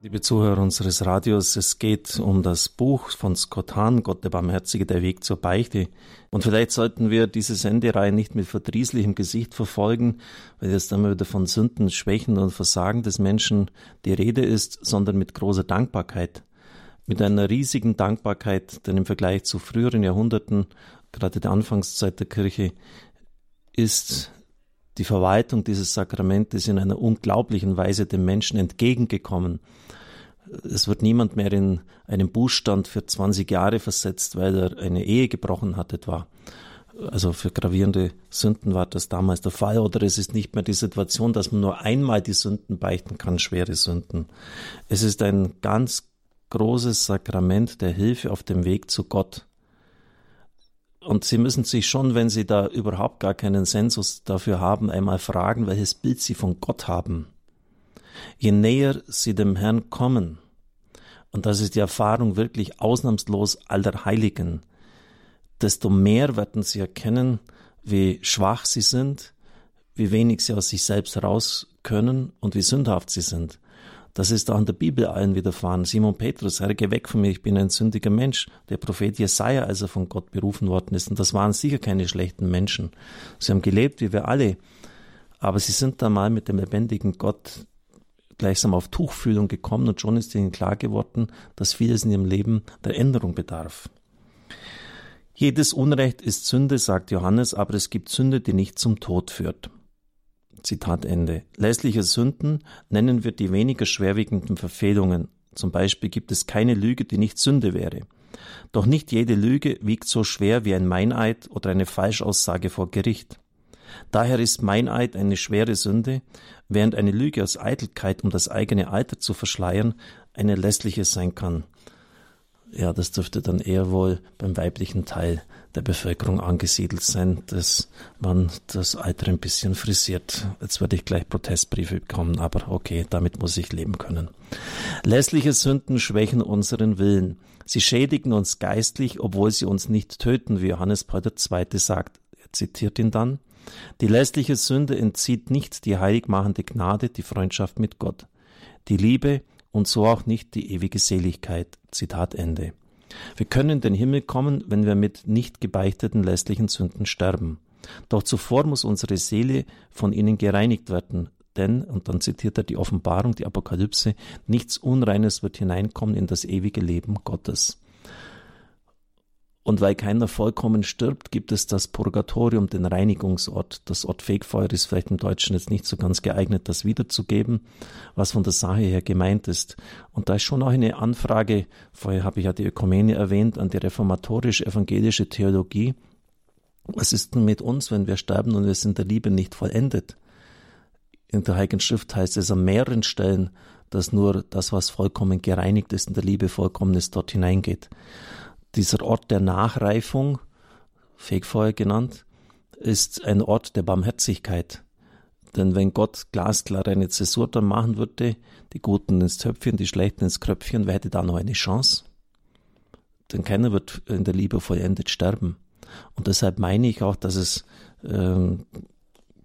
Liebe Zuhörer unseres Radios, es geht um das Buch von Scott Hahn, Gott der Barmherzige, der Weg zur Beichte. Und vielleicht sollten wir diese Sendereihe nicht mit verdrießlichem Gesicht verfolgen, weil jetzt dann wieder von Sünden, Schwächen und Versagen des Menschen die Rede ist, sondern mit großer Dankbarkeit. Mit einer riesigen Dankbarkeit, denn im Vergleich zu früheren Jahrhunderten, gerade der Anfangszeit der Kirche, ist die Verwaltung dieses Sakramentes in einer unglaublichen Weise dem Menschen entgegengekommen. Es wird niemand mehr in einen Bußstand für 20 Jahre versetzt, weil er eine Ehe gebrochen hat etwa. Also für gravierende Sünden war das damals der Fall. Oder es ist nicht mehr die Situation, dass man nur einmal die Sünden beichten kann, schwere Sünden. Es ist ein ganz großes Sakrament der Hilfe auf dem Weg zu Gott. Und Sie müssen sich schon, wenn Sie da überhaupt gar keinen Sensus dafür haben, einmal fragen, welches Bild Sie von Gott haben. Je näher Sie dem Herrn kommen, und das ist die Erfahrung wirklich ausnahmslos aller Heiligen, desto mehr werden Sie erkennen, wie schwach Sie sind, wie wenig Sie aus sich selbst heraus können und wie sündhaft Sie sind. Das ist auch in der Bibel allen widerfahren. Simon Petrus, Herr, geh weg von mir, ich bin ein sündiger Mensch. Der Prophet Jesaja, als er von Gott berufen worden ist. Und das waren sicher keine schlechten Menschen. Sie haben gelebt, wie wir alle. Aber sie sind da mal mit dem lebendigen Gott gleichsam auf Tuchfühlung gekommen und schon ist ihnen klar geworden, dass vieles in ihrem Leben der Änderung bedarf. Jedes Unrecht ist Sünde, sagt Johannes, aber es gibt Sünde, die nicht zum Tod führt. Zitat Ende. Lässliche Sünden nennen wir die weniger schwerwiegenden Verfehlungen. Zum Beispiel gibt es keine Lüge, die nicht Sünde wäre. Doch nicht jede Lüge wiegt so schwer wie ein Meineid oder eine Falschaussage vor Gericht. Daher ist Meineid eine schwere Sünde, während eine Lüge aus Eitelkeit, um das eigene Alter zu verschleiern, eine lässliche sein kann. Ja, das dürfte dann eher wohl beim weiblichen Teil der Bevölkerung angesiedelt sein, dass man das Alter ein bisschen frisiert. Jetzt werde ich gleich Protestbriefe bekommen, aber okay, damit muss ich leben können. Lässliche Sünden schwächen unseren Willen. Sie schädigen uns geistlich, obwohl sie uns nicht töten, wie Johannes Paul II. sagt. Er zitiert ihn dann. Die lässliche Sünde entzieht nicht die heiligmachende Gnade, die Freundschaft mit Gott. Die Liebe und so auch nicht die ewige Seligkeit. Zitat Ende. Wir können in den Himmel kommen, wenn wir mit nicht gebeichteten lästlichen Sünden sterben. Doch zuvor muss unsere Seele von ihnen gereinigt werden, denn, und dann zitiert er die Offenbarung, die Apokalypse, nichts Unreines wird hineinkommen in das ewige Leben Gottes. Und weil keiner vollkommen stirbt, gibt es das Purgatorium, den Reinigungsort. Das Ort Fegfeuer ist vielleicht im Deutschen jetzt nicht so ganz geeignet, das wiederzugeben, was von der Sache her gemeint ist. Und da ist schon auch eine Anfrage, vorher habe ich ja die Ökumene erwähnt, an die reformatorisch-evangelische Theologie. Was ist denn mit uns, wenn wir sterben und wir sind der Liebe nicht vollendet? In der Heiligen Schrift heißt es an mehreren Stellen, dass nur das, was vollkommen gereinigt ist, in der Liebe vollkommen ist, dort hineingeht. Dieser Ort der Nachreifung, Fegfeuer genannt, ist ein Ort der Barmherzigkeit. Denn wenn Gott glasklar eine Zäsur dann machen würde, die Guten ins Töpfchen, die Schlechten ins Kröpfchen, wer hätte da noch eine Chance? Denn keiner wird in der Liebe vollendet sterben. Und deshalb meine ich auch, dass es ähm,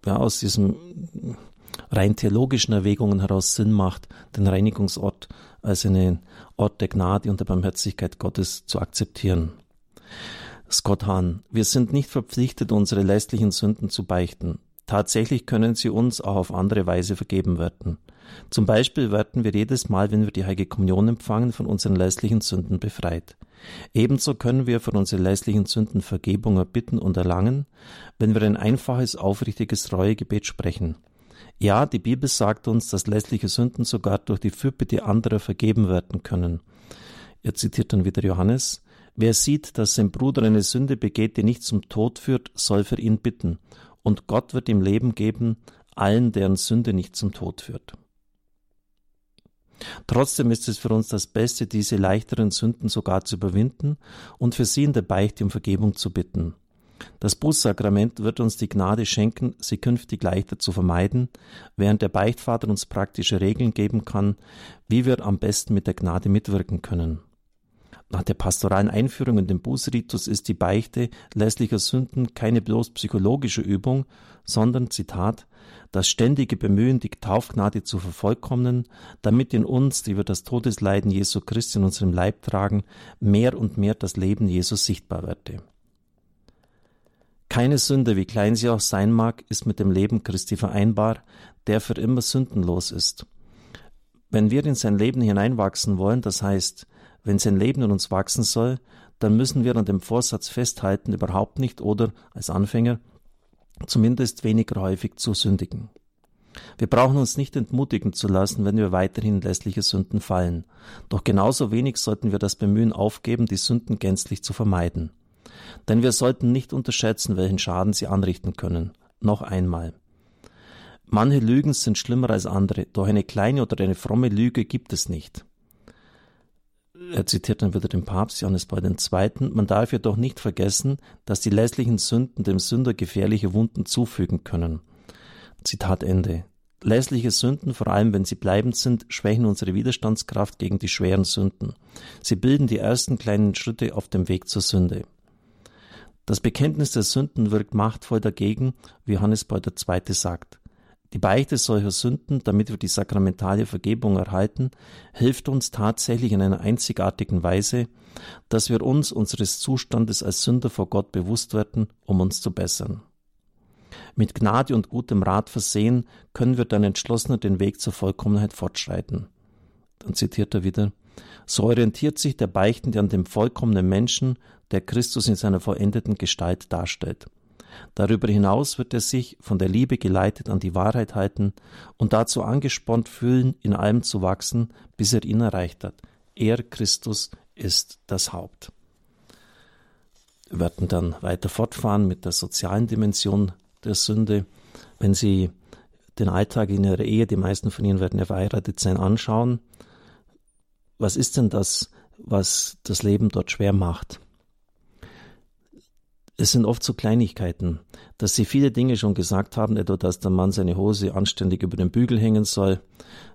ja, aus diesen rein theologischen Erwägungen heraus Sinn macht, den Reinigungsort als einen Ort der Gnade und der Barmherzigkeit Gottes zu akzeptieren. Scott Hahn, wir sind nicht verpflichtet, unsere lästlichen Sünden zu beichten. Tatsächlich können sie uns auch auf andere Weise vergeben werden. Zum Beispiel werden wir jedes Mal, wenn wir die Heilige Kommunion empfangen, von unseren lästlichen Sünden befreit. Ebenso können wir von unseren lästlichen Sünden Vergebung erbitten und erlangen, wenn wir ein einfaches, aufrichtiges Reuegebet sprechen. Ja, die Bibel sagt uns, dass lässliche Sünden sogar durch die Fürbitte anderer vergeben werden können. Er zitiert dann wieder Johannes. Wer sieht, dass sein Bruder eine Sünde begeht, die nicht zum Tod führt, soll für ihn bitten. Und Gott wird ihm Leben geben, allen, deren Sünde nicht zum Tod führt. Trotzdem ist es für uns das Beste, diese leichteren Sünden sogar zu überwinden und für sie in der Beichte um Vergebung zu bitten. Das Bußsakrament wird uns die Gnade schenken, sie künftig leichter zu vermeiden, während der Beichtvater uns praktische Regeln geben kann, wie wir am besten mit der Gnade mitwirken können. Nach der pastoralen Einführung in den Bußritus ist die Beichte lässlicher Sünden keine bloß psychologische Übung, sondern, Zitat, das ständige Bemühen, die Taufgnade zu vervollkommnen, damit in uns, die wir das Todesleiden Jesu Christi in unserem Leib tragen, mehr und mehr das Leben Jesus sichtbar werde. Keine Sünde, wie klein sie auch sein mag, ist mit dem Leben Christi vereinbar, der für immer sündenlos ist. Wenn wir in sein Leben hineinwachsen wollen, das heißt, wenn sein Leben in uns wachsen soll, dann müssen wir an dem Vorsatz festhalten, überhaupt nicht oder als Anfänger zumindest weniger häufig zu sündigen. Wir brauchen uns nicht entmutigen zu lassen, wenn wir weiterhin in lässliche Sünden fallen. Doch genauso wenig sollten wir das Bemühen aufgeben, die Sünden gänzlich zu vermeiden. Denn wir sollten nicht unterschätzen, welchen Schaden sie anrichten können. Noch einmal. Manche Lügen sind schlimmer als andere, doch eine kleine oder eine fromme Lüge gibt es nicht. Er zitiert dann wieder den Papst Johannes Paul II. Man darf jedoch nicht vergessen, dass die lässlichen Sünden dem Sünder gefährliche Wunden zufügen können. Zitat Ende. Lässliche Sünden, vor allem wenn sie bleibend sind, schwächen unsere Widerstandskraft gegen die schweren Sünden. Sie bilden die ersten kleinen Schritte auf dem Weg zur Sünde. Das Bekenntnis der Sünden wirkt machtvoll dagegen, wie Johannes Paul II. sagt. Die Beichte solcher Sünden, damit wir die sakramentale Vergebung erhalten, hilft uns tatsächlich in einer einzigartigen Weise, dass wir uns unseres Zustandes als Sünder vor Gott bewusst werden, um uns zu bessern. Mit Gnade und gutem Rat versehen, können wir dann entschlossener den Weg zur Vollkommenheit fortschreiten. Dann zitiert er wieder, so orientiert sich der Beichtende an dem vollkommenen Menschen, der Christus in seiner vollendeten Gestalt darstellt. Darüber hinaus wird er sich von der Liebe geleitet an die Wahrheit halten und dazu angespornt fühlen, in allem zu wachsen, bis er ihn erreicht hat. Er, Christus, ist das Haupt. Wir werden dann weiter fortfahren mit der sozialen Dimension der Sünde. Wenn Sie den Alltag in Ihrer Ehe, die meisten von Ihnen werden ja verheiratet sein, anschauen, was ist denn das, was das Leben dort schwer macht? es sind oft so Kleinigkeiten, dass sie viele Dinge schon gesagt haben, etwa, dass der Mann seine Hose anständig über den Bügel hängen soll,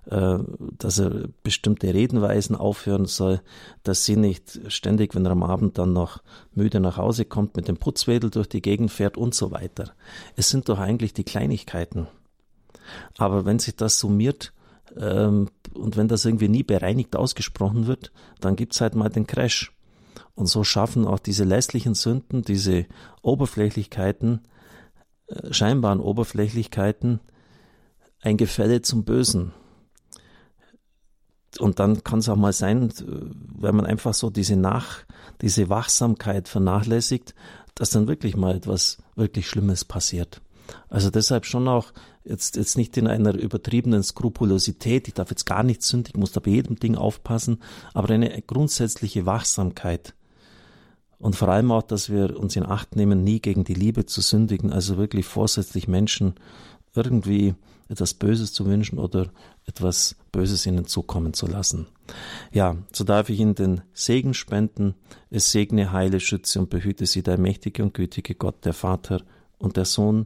äh, dass er bestimmte Redenweisen aufhören soll, dass sie nicht ständig, wenn er am Abend dann noch müde nach Hause kommt, mit dem Putzwedel durch die Gegend fährt und so weiter. Es sind doch eigentlich die Kleinigkeiten. Aber wenn sich das summiert, ähm, und wenn das irgendwie nie bereinigt ausgesprochen wird, dann gibt's halt mal den Crash. Und so schaffen auch diese lässlichen Sünden, diese Oberflächlichkeiten, äh, scheinbaren Oberflächlichkeiten, ein Gefälle zum Bösen. Und dann kann es auch mal sein, wenn man einfach so diese Nach, diese Wachsamkeit vernachlässigt, dass dann wirklich mal etwas wirklich Schlimmes passiert. Also deshalb schon auch jetzt, jetzt nicht in einer übertriebenen Skrupulosität, ich darf jetzt gar nicht sünden, ich muss da bei jedem Ding aufpassen, aber eine grundsätzliche Wachsamkeit und vor allem auch, dass wir uns in Acht nehmen, nie gegen die Liebe zu sündigen, also wirklich vorsätzlich Menschen irgendwie etwas Böses zu wünschen oder etwas Böses ihnen zukommen zu lassen. Ja, so darf ich Ihnen den Segen spenden. Es segne, heile, schütze und behüte Sie der mächtige und gütige Gott, der Vater und der Sohn